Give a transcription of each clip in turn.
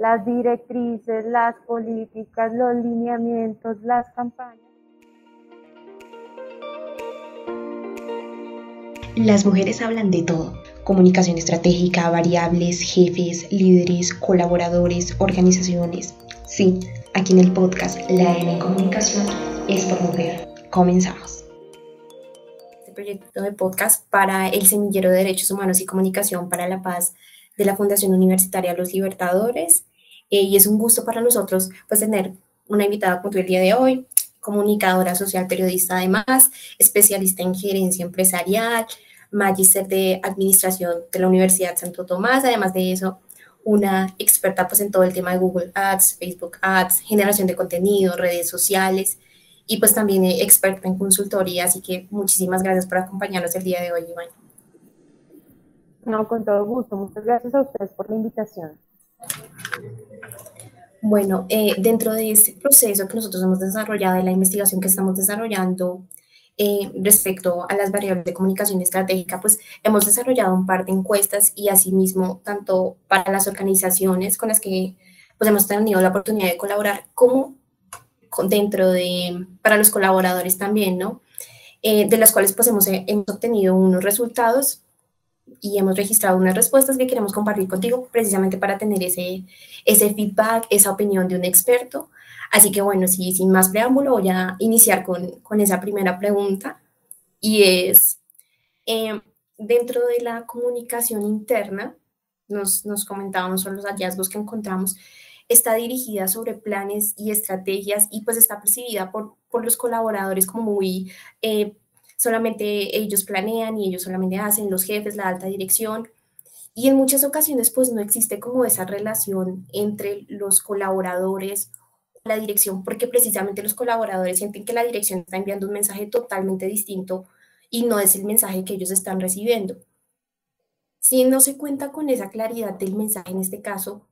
las directrices, las políticas, los lineamientos, las campañas. Las mujeres hablan de todo, comunicación estratégica, variables, jefes, líderes, colaboradores, organizaciones. Sí, aquí en el podcast La M Comunicación es por mujer. Comenzamos. Este proyecto de podcast para el Semillero de Derechos Humanos y Comunicación para la Paz de la Fundación Universitaria Los Libertadores. Eh, y es un gusto para nosotros pues tener una invitada como tú el día de hoy, comunicadora social, periodista además, especialista en gerencia empresarial, magíster de administración de la Universidad Santo Tomás, además de eso, una experta pues en todo el tema de Google Ads, Facebook Ads, generación de contenido, redes sociales y pues también experta en consultoría, así que muchísimas gracias por acompañarnos el día de hoy, Iván. No, con todo gusto. Muchas gracias a ustedes por la invitación. Bueno, eh, dentro de este proceso que nosotros hemos desarrollado, de la investigación que estamos desarrollando eh, respecto a las variables de comunicación estratégica, pues hemos desarrollado un par de encuestas y asimismo tanto para las organizaciones con las que pues hemos tenido la oportunidad de colaborar, como dentro de, para los colaboradores también, ¿no? Eh, de las cuales pues hemos, hemos obtenido unos resultados y hemos registrado unas respuestas que queremos compartir contigo precisamente para tener ese, ese feedback, esa opinión de un experto. Así que bueno, sí, sin más preámbulo, voy a iniciar con, con esa primera pregunta y es, eh, dentro de la comunicación interna, nos, nos comentábamos sobre los hallazgos que encontramos, está dirigida sobre planes y estrategias y pues está percibida por, por los colaboradores como muy eh, solamente ellos planean y ellos solamente hacen, los jefes, la alta dirección. Y en muchas ocasiones pues no existe como esa relación entre los colaboradores la dirección, porque precisamente los colaboradores sienten que la dirección está enviando un mensaje totalmente distinto y no es el mensaje que ellos están recibiendo. Si no se cuenta con esa claridad del mensaje en este caso,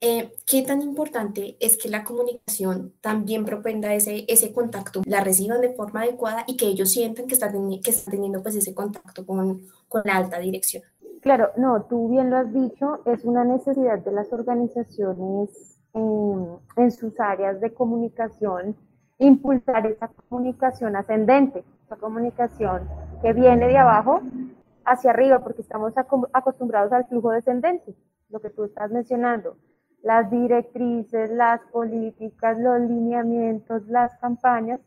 eh, ¿Qué tan importante es que la comunicación también propenda ese, ese contacto, la reciban de forma adecuada y que ellos sientan que están, que están teniendo pues ese contacto con, con la alta dirección? Claro, no, tú bien lo has dicho, es una necesidad de las organizaciones en sus áreas de comunicación impulsar esa comunicación ascendente, esa comunicación que viene de abajo hacia arriba, porque estamos acostumbrados al flujo descendente, lo que tú estás mencionando las directrices, las políticas, los lineamientos, las campañas,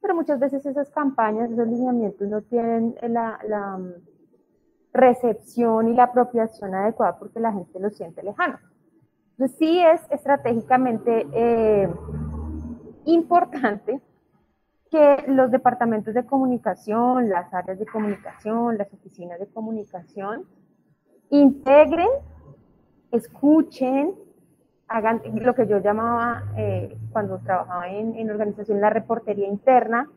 pero muchas veces esas campañas, esos lineamientos no tienen la, mm, recepción y la apropiación adecuada porque la gente lo siente lejano. Entonces sí es estratégicamente eh, importante que los departamentos de comunicación, las áreas de comunicación, las oficinas de comunicación, integren, escuchen, hagan lo que yo llamaba eh, cuando trabajaba en, en, organización la reportería interna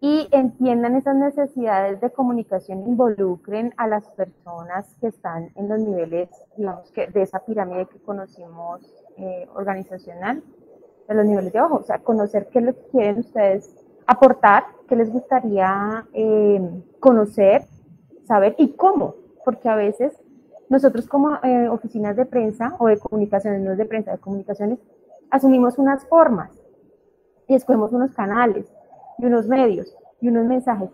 y entiendan esas necesidades de comunicación, involucren a las personas que están en los niveles, digamos que de esa pirámide que conocimos eh, organizacional, de los niveles de abajo, o sea, conocer qué es lo que quieren ustedes aportar, qué les gustaría eh, conocer, saber y cómo, porque a veces nosotros como eh, oficinas de prensa o de comunicaciones, no de prensa, de comunicaciones, asumimos unas formas y escogemos unos canales y unos medios y unos mensajes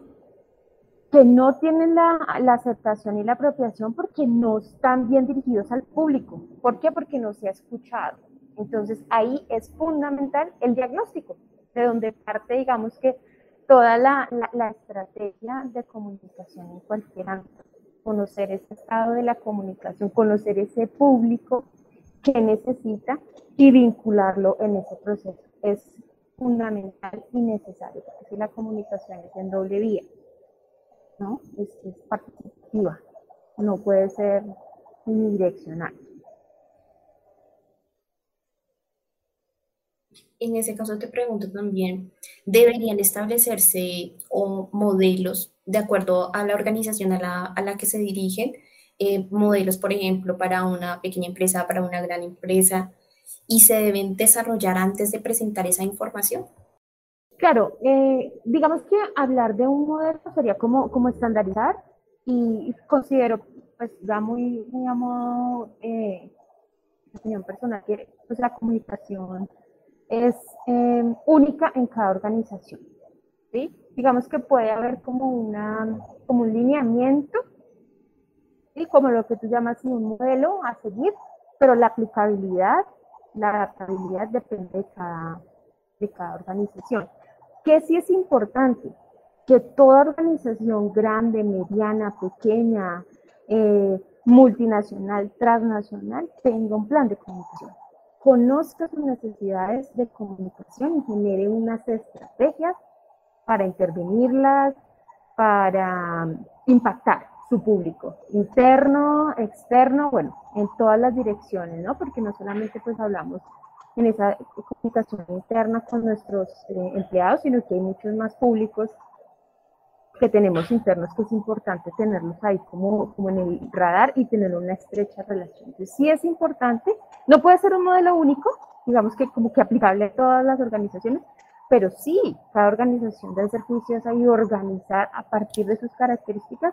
que no tienen la, aceptación y la apropiación porque no están bien dirigidos al público. ¿Por qué? Porque no se ha escuchado. Entonces ahí es fundamental el diagnóstico, de donde parte, digamos que toda la, la, la estrategia de comunicación en cualquier ámbito conocer ese estado de la comunicación, conocer ese público que necesita y vincularlo en ese proceso. Es fundamental y necesario, porque la comunicación es en doble vía, ¿no? Es, es participativa, no puede ser unidireccional. En ese caso te pregunto también, ¿deberían establecerse o modelos de acuerdo a la organización a la, a la que se dirigen, eh, modelos, por ejemplo, para una pequeña empresa, para una gran empresa, y se deben desarrollar antes de presentar esa información. Claro, eh, digamos que hablar de un modelo sería como, como estandarizar y considero, pues ya muy, muy a modo eh, opinión personal, que pues, la comunicación es única en cada organización. Digamos que puede haber como, una, como un lineamiento, ¿sí? como lo que tú llamas un modelo a seguir, pero la aplicabilidad, la adaptabilidad depende de cada, de cada organización. ¿Qué sí es importante? Que toda organización grande, mediana, pequeña, eh, multinacional, transnacional, tenga un plan de comunicación conozca sus necesidades de comunicación y genere unas estrategias para intervenirlas, para impactar su público, interno, externo, bueno, en todas las direcciones, ¿no? Porque no solamente pues hablamos en esa comunicación interna con nuestros eh, empleados, sino que hay muchos más públicos que tenemos internos que es importante tenerlos ahí como, como en el radar y tener una estrecha relación. Entonces, sí es importante, no puede ser un modelo único, digamos que como que aplicable a todas las organizaciones, pero sí, cada organización debe ser juiciosa y organizar a partir de sus características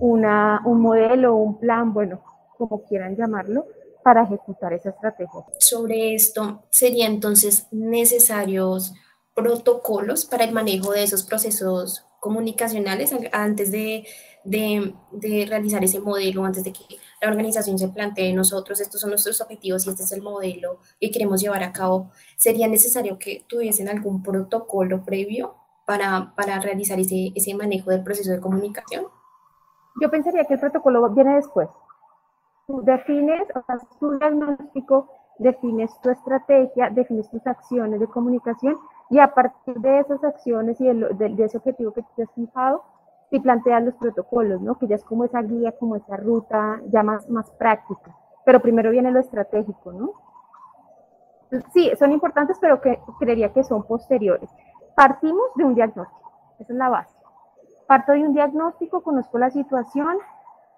una, un modelo, un plan, bueno, como quieran llamarlo, para ejecutar esa estrategia. Sobre esto, ¿serían entonces necesarios protocolos para el manejo de esos procesos comunicacionales antes de, de, realizar ese modelo, antes de que la organización se plantee nosotros, estos son nuestros objetivos y este es el modelo que queremos llevar a cabo, ¿sería necesario que tuviesen algún protocolo previo para, para realizar ese, ese manejo del proceso de comunicación? Yo pensaría que el protocolo viene después. Tú defines, o sea, tu diagnóstico, defines tu estrategia, defines tus acciones de comunicación y a partir de esas acciones y de, ese objetivo que te has fijado, si planteas los protocolos, ¿no? Que ya es como esa guía, como esa ruta ya más, más práctica. Pero primero viene lo estratégico, ¿no? Sí, son importantes, pero que, creería que son posteriores. Partimos de un diagnóstico, esa es la base. Parto de un diagnóstico, conozco la situación,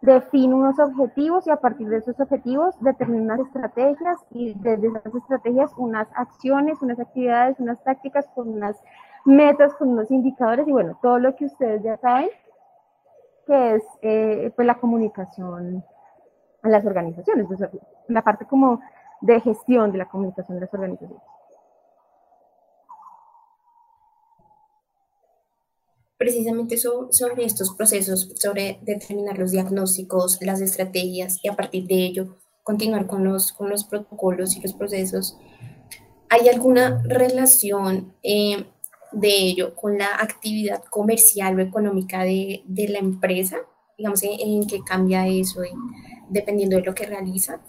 defino unos objetivos y a partir de esos objetivos determino unas estrategias y desde esas estrategias unas acciones, unas actividades, unas tácticas con unas metas, con unos indicadores y bueno, todo lo que ustedes ya saben que es eh, pues la comunicación a las organizaciones, la parte como de gestión de la comunicación de las organizaciones. Precisamente sobre estos procesos, sobre determinar los diagnósticos, las estrategias y a partir de ello continuar con los, con los protocolos y los procesos. ¿Hay alguna relación eh, de ello con la actividad comercial o económica de, de la empresa? Digamos, ¿en, en qué cambia eso dependiendo de lo que realiza?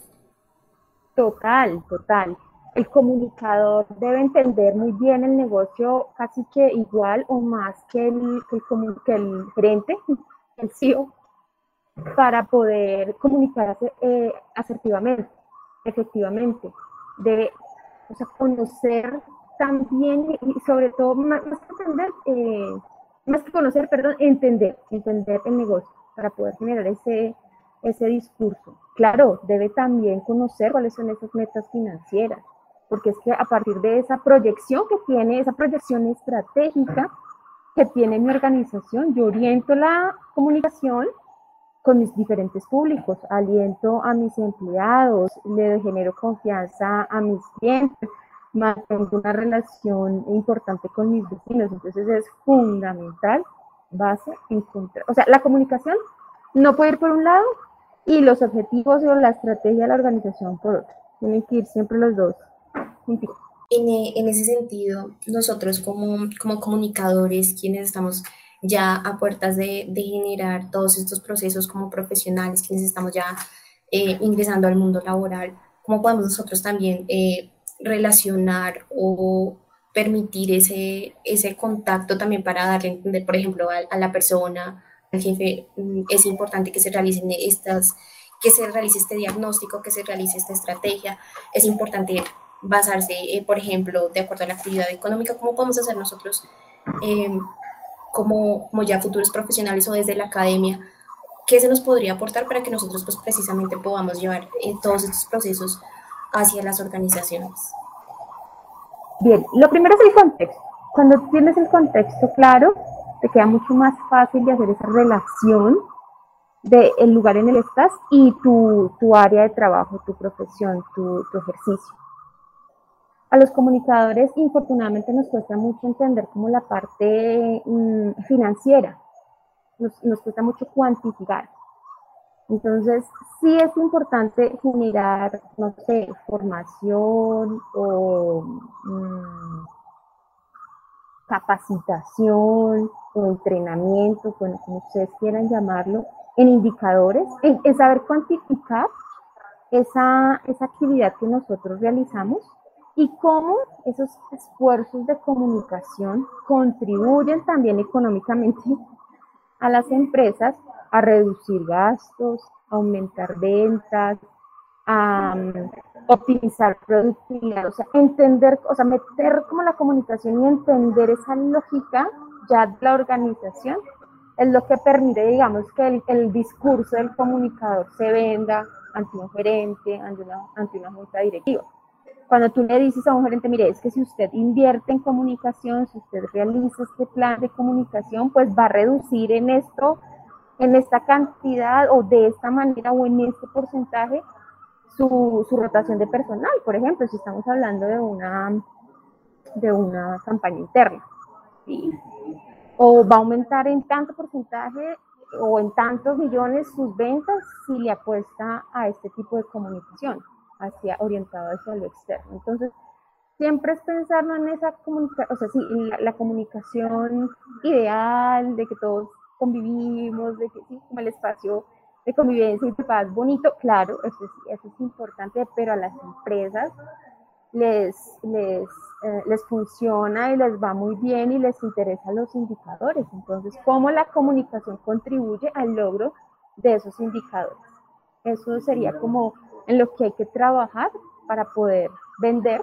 Total, total el comunicador debe entender muy bien el negocio casi que igual o más que el, que el, gerente, el CEO, para poder comunicarse eh, asertivamente, efectivamente. Debe conocer también y sobre todo, más, que entender, eh, más que conocer, perdón, entender, entender el negocio para poder generar ese, ese discurso. Claro, debe también conocer cuáles son esas metas financieras, porque es que a partir de esa proyección que tiene, esa proyección estratégica que tiene mi organización, yo oriento la comunicación con mis diferentes públicos, aliento a mis empleados, le genero confianza a mis clientes, mantengo una relación importante con mis vecinos, entonces es fundamental base encontrar, o sea, la comunicación no puede ir por un lado y los objetivos o la estrategia de la organización por otro, tienen que ir siempre los dos en, en, ese sentido, nosotros como, como comunicadores, quienes estamos ya a puertas de, de, generar todos estos procesos como profesionales, quienes estamos ya eh, ingresando al mundo laboral, ¿cómo podemos nosotros también eh, relacionar o permitir ese, ese contacto también para darle a entender, por ejemplo, a, a la persona, al jefe, mm, es importante que se realicen estas que se realice este diagnóstico, que se realice esta estrategia. Es importante basarse, eh, por ejemplo, de acuerdo a la actividad económica, cómo podemos hacer nosotros em, como, como, ya futuros profesionales o desde la academia, qué se nos podría aportar para que nosotros pues precisamente podamos llevar eh, todos estos procesos hacia las organizaciones. Bien, lo primero es el contexto. Cuando tienes el contexto claro, te queda mucho más fácil de hacer esa relación del lugar en el que estás y tu, tu, área de trabajo, tu profesión, tu ejercicio. A los comunicadores, infortunadamente, nos cuesta mucho entender como la parte mm, financiera, nos, cuesta mucho cuantificar. Entonces, sí es importante generar, no sé, formación o mm, capacitación o entrenamiento, bueno, como ustedes quieran llamarlo, en indicadores, en, saber cuantificar esa, esa actividad que nosotros realizamos y cómo esos esfuerzos de comunicación contribuyen también económicamente a las empresas a reducir gastos, a aumentar ventas, a um, optimizar productividad, o sea, entender, o sea, meter como la comunicación y entender esa lógica ya de la organización es lo que permite, digamos, que el, el discurso del comunicador se venda ante un gerente, ante una, ante una junta directiva. Cuando tú le dices a un gerente, mire, es que si usted invierte en comunicación, si usted realiza este plan de comunicación, pues va a reducir en esto, en esta cantidad o de esta manera o en este porcentaje su, rotación de personal, por ejemplo, si estamos hablando de una, de una campaña interna. ¿sí? O va a aumentar en tanto porcentaje o en tantos millones sus ventas si le apuesta a este tipo de comunicación hacia, orientado hacia lo externo. Entonces, siempre es pensarlo en esa comunicación, o sea, sí, la, comunicación ideal, de que todos convivimos, de que sí, como el espacio de convivencia y de paz bonito, claro, eso es, eso es importante, pero a las empresas les, les, eh, les funciona y les va muy bien y les interesan los indicadores. Entonces, ¿cómo la comunicación contribuye al logro de esos indicadores? Eso sería como en lo que hay que trabajar para poder vender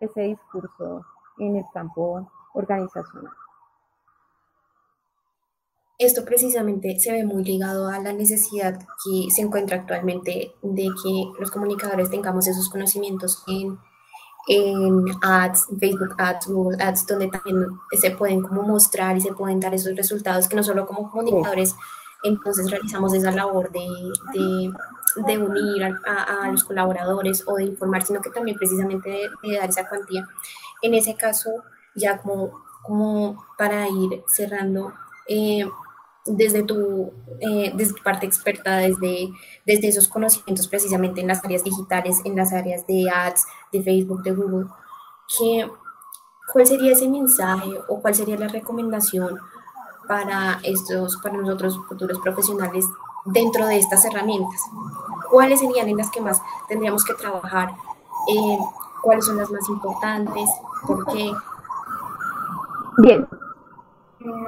ese discurso en el campo organizacional. Esto precisamente se ve muy ligado a la necesidad que se encuentra actualmente de que los comunicadores tengamos esos conocimientos en, en ads, Facebook ads, Google ads, donde también se pueden como mostrar y se pueden dar esos resultados que no solo como comunicadores entonces realizamos esa labor de, de, unir a, los colaboradores o de informar, sino que también precisamente de, dar esa cuantía. En ese caso, ya como, para ir cerrando, eh, desde tu, eh, desde tu parte experta, desde, desde esos conocimientos precisamente en las áreas digitales, en las áreas de ads, de Facebook, de Google, ¿qué, ¿cuál sería ese mensaje o cuál sería la recomendación para, estos, para nosotros futuros profesionales dentro de estas herramientas? ¿Cuáles serían en las que más tendríamos que trabajar? Eh, ¿Cuáles son las más importantes? ¿Por qué? Bien.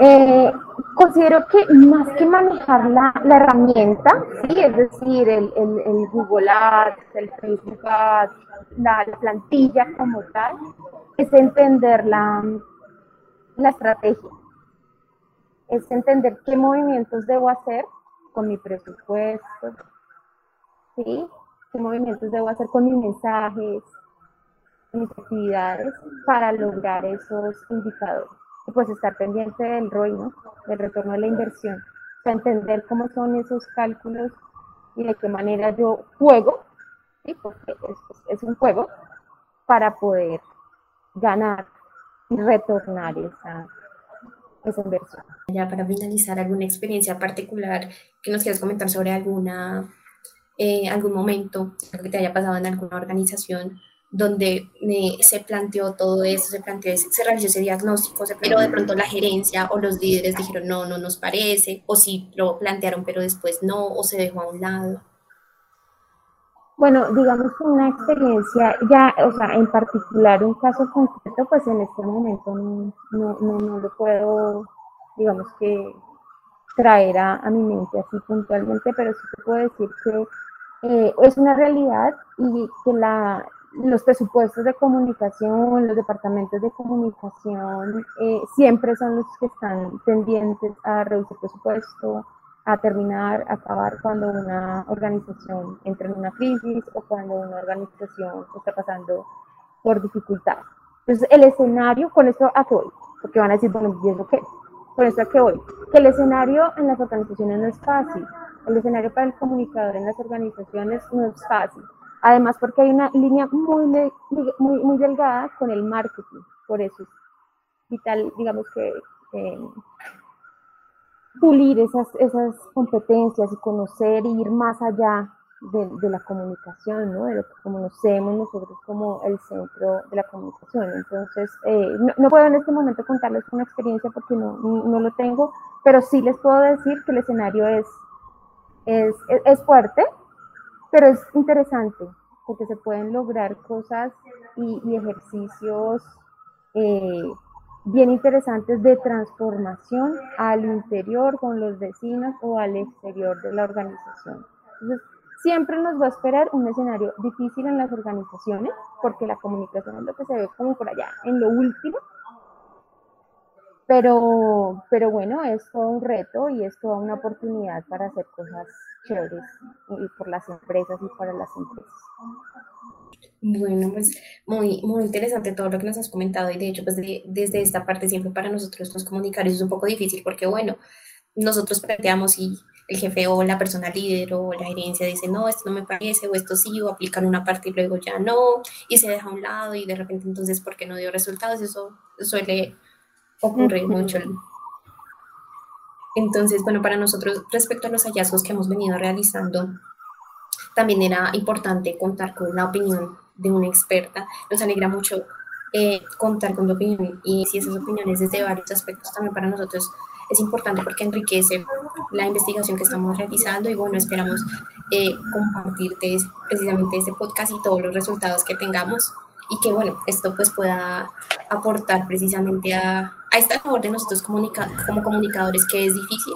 Eh, considero que más que manejar la, la herramienta, es decir, el, el, el, Google Ads, el Facebook Ads, la, la, plantilla como tal, es entender la, la estrategia es entender qué movimientos debo hacer con mi presupuesto, ¿sí? qué movimientos debo hacer con mis mensajes, mis actividades para lograr esos indicadores. Y pues estar pendiente del ROI, ¿no? del retorno de la inversión. O sea, entender cómo son esos cálculos y de qué manera yo juego, ¿sí? porque es, es un juego, para poder ganar y retornar esa, esa inversión. Ya para finalizar, ¿alguna experiencia particular que nos quieras comentar sobre alguna, eh, algún momento que te haya pasado en alguna organización donde eh, se planteó todo eso, se planteó, se realizó ese diagnóstico, pero de pronto la gerencia o los líderes dijeron no, no nos parece, o sí lo plantearon pero después no, o se dejó a un lado? Bueno, digamos que una experiencia, ya, o sea, en particular un caso concreto, pues en este momento no, no, no, lo puedo, digamos que, traer a, a, mi mente así puntualmente, pero sí te puedo decir que eh, es una realidad y que la, los presupuestos de comunicación, los departamentos de comunicación, eh, siempre son los que están pendientes a reducir presupuesto, a terminar, a acabar cuando una organización entra en una crisis o cuando una organización está pasando por dificultades. Entonces, el escenario, con esto a qué voy, porque van a decir, bueno, ¿y eso qué? Con esto a qué voy, que el escenario en las organizaciones no es fácil, el escenario para el comunicador en las organizaciones no es fácil. Además, porque hay una línea muy, muy, muy delgada con el marketing. Por eso es vital, digamos que, pulir esas, esas competencias y conocer y ir más allá de, la comunicación, ¿no? de lo que conocemos nosotros como el centro de la comunicación. Entonces, eh, no, puedo en este momento contarles una experiencia porque no, no, lo tengo, pero sí les puedo decir que el escenario es, es, es fuerte, pero es interesante porque se pueden lograr cosas y, ejercicios eh, bien interesantes de transformación al interior con los vecinos o al exterior de la organización. Entonces, siempre nos va a esperar un escenario difícil en las organizaciones, porque la comunicación es lo que se ve como por allá en lo último, pero, pero bueno, es todo un reto y es toda una oportunidad para hacer cosas chéveres y por las empresas y para las empresas. Bueno, pues muy, muy interesante todo lo que nos has comentado y de hecho, pues desde esta parte siempre para nosotros los comunicarios es un poco difícil porque bueno, nosotros planteamos y el jefe o la persona líder o la gerencia dice, no, esto no me parece, o esto sí, o aplican una parte y luego ya no, y se deja a un lado y de repente entonces, ¿por qué no dio resultados? Eso suele ocurrir mucho. Entonces, bueno, para nosotros, respecto a los hallazgos que hemos venido realizando, también era importante contar con la opinión de una experta. Nos alegra mucho eh, contar con tu opinión. Y si esas opiniones desde varios aspectos también para nosotros es importante porque enriquece la investigación que estamos realizando. Y bueno, esperamos eh, compartirte precisamente este podcast y todos los resultados que tengamos. Y que bueno, esto pues pueda aportar precisamente a, a esta labor de nosotros como comunicadores que es difícil,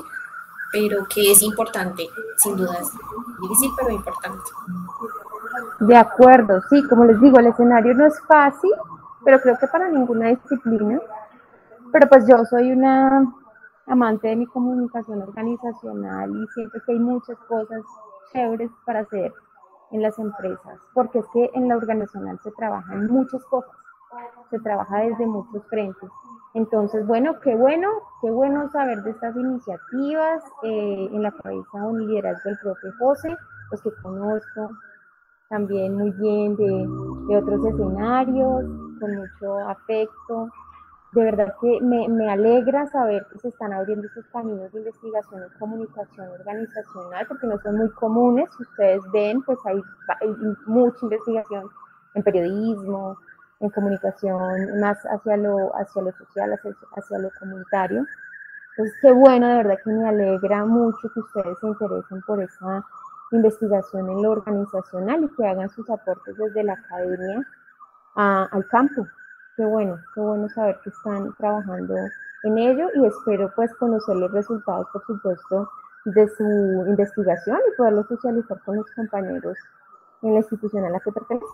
pero que es importante, sin dudas. Difícil, pero importante. De acuerdo, sí, como les digo, el escenario no es fácil, pero creo que para ninguna disciplina. Pero pues yo soy una amante de mi comunicación organizacional y siento que hay muchas cosas chéveres para hacer en las empresas, porque es que en la organizacional se trabaja en muchas cosas, se trabaja desde muchos frentes. Entonces, bueno, qué bueno, qué bueno saber de estas iniciativas eh, en la cabeza un liderazgo del propio José, pues que conozco también muy bien de, otros escenarios, con mucho afecto, de verdad que me, alegra saber que se están abriendo estos caminos de investigación y comunicación organizacional, porque no son muy comunes. Ustedes ven, pues hay, mucha investigación en periodismo, en comunicación más hacia lo, hacia lo social, hacia, hacia lo comunitario. Entonces, qué bueno, de verdad que me alegra mucho que ustedes se interesen por esa investigación en lo organizacional y que hagan sus aportes desde la academia al campo, qué bueno, qué bueno saber que están trabajando en ello y espero pues conocer los resultados, por supuesto, de su investigación y poderlo socializar con los compañeros en la institución a la que pertenece.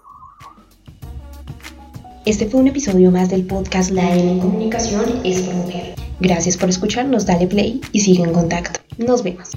Este fue un episodio más del podcast La N en Comunicación es por Mujer. Gracias por escucharnos, dale play y sigue en contacto. Nos vemos.